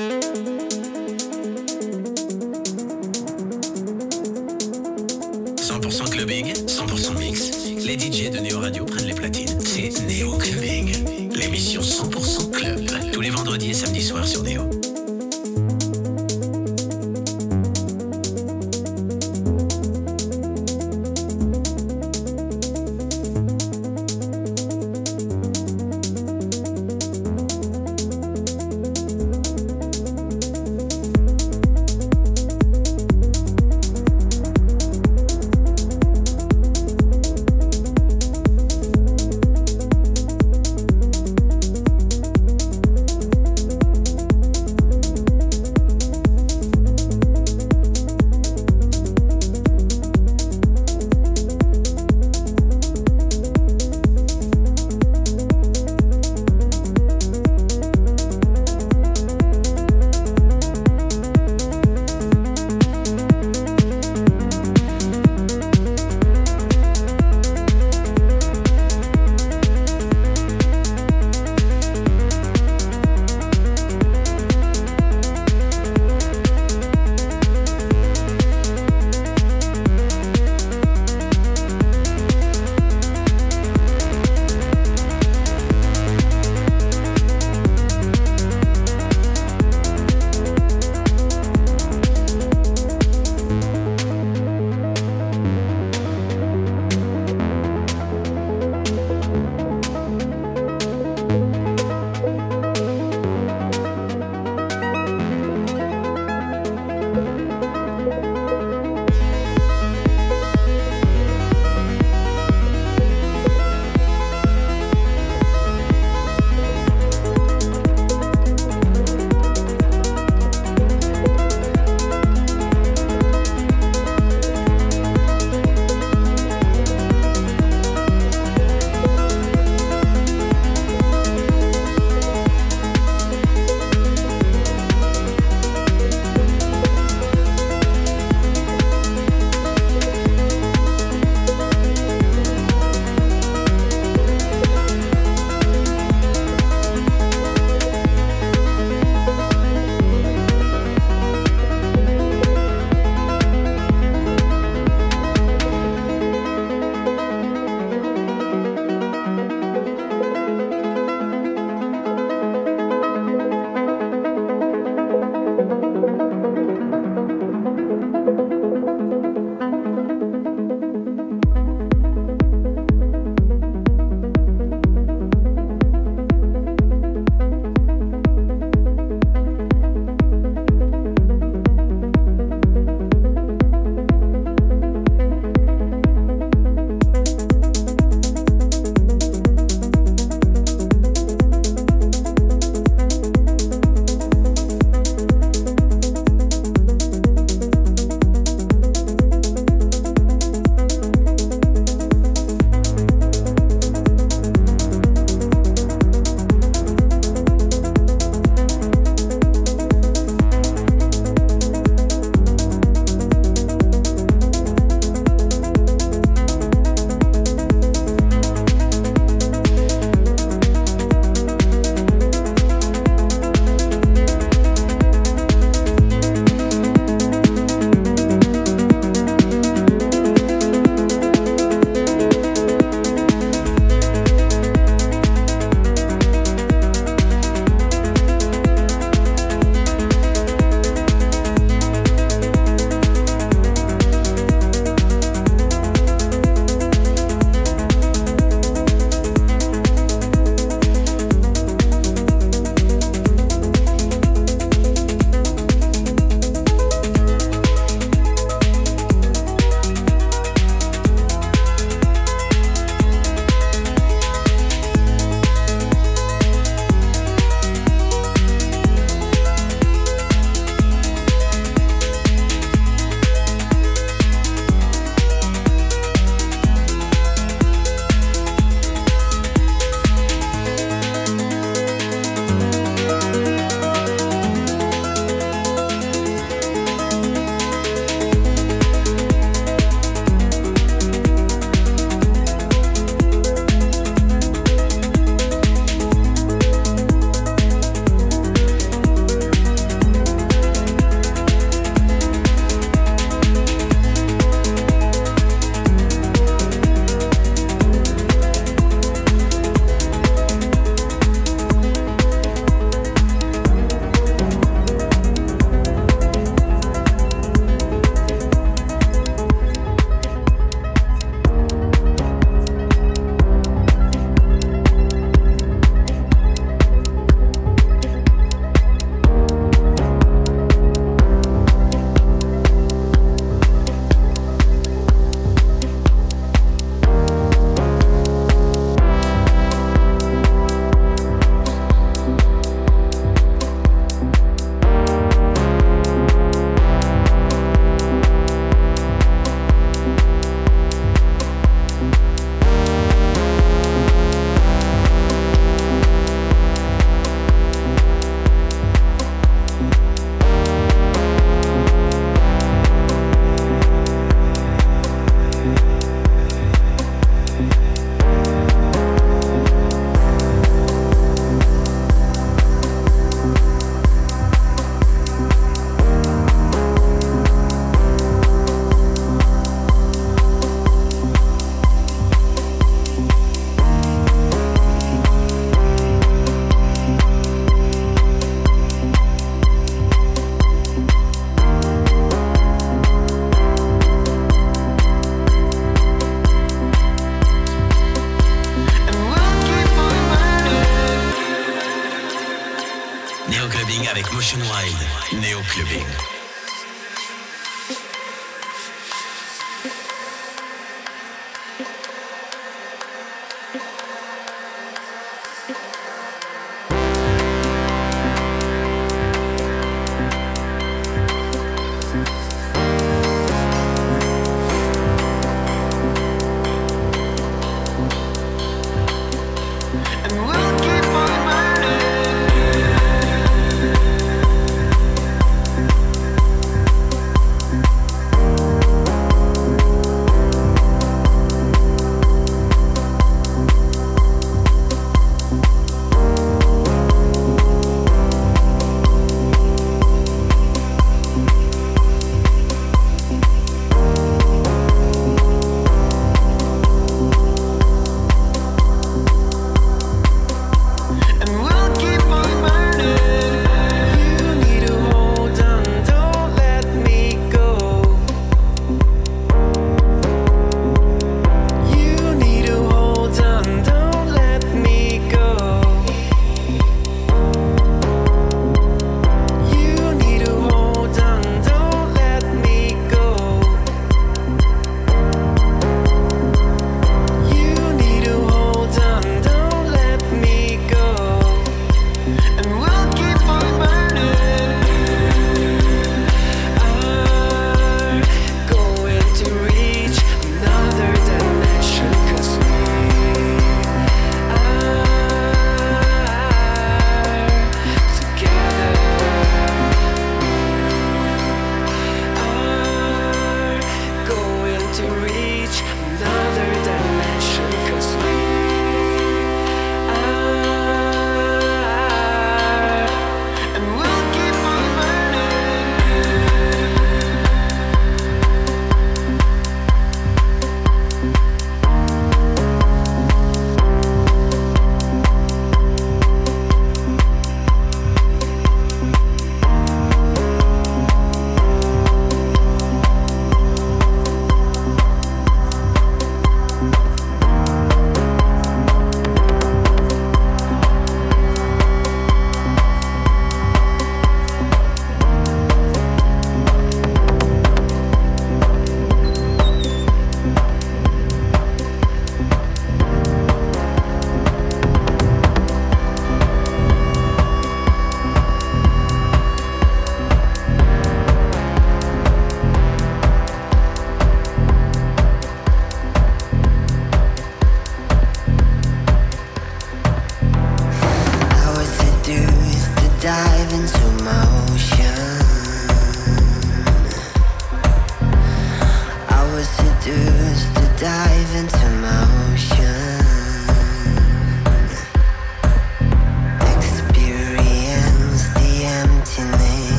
100%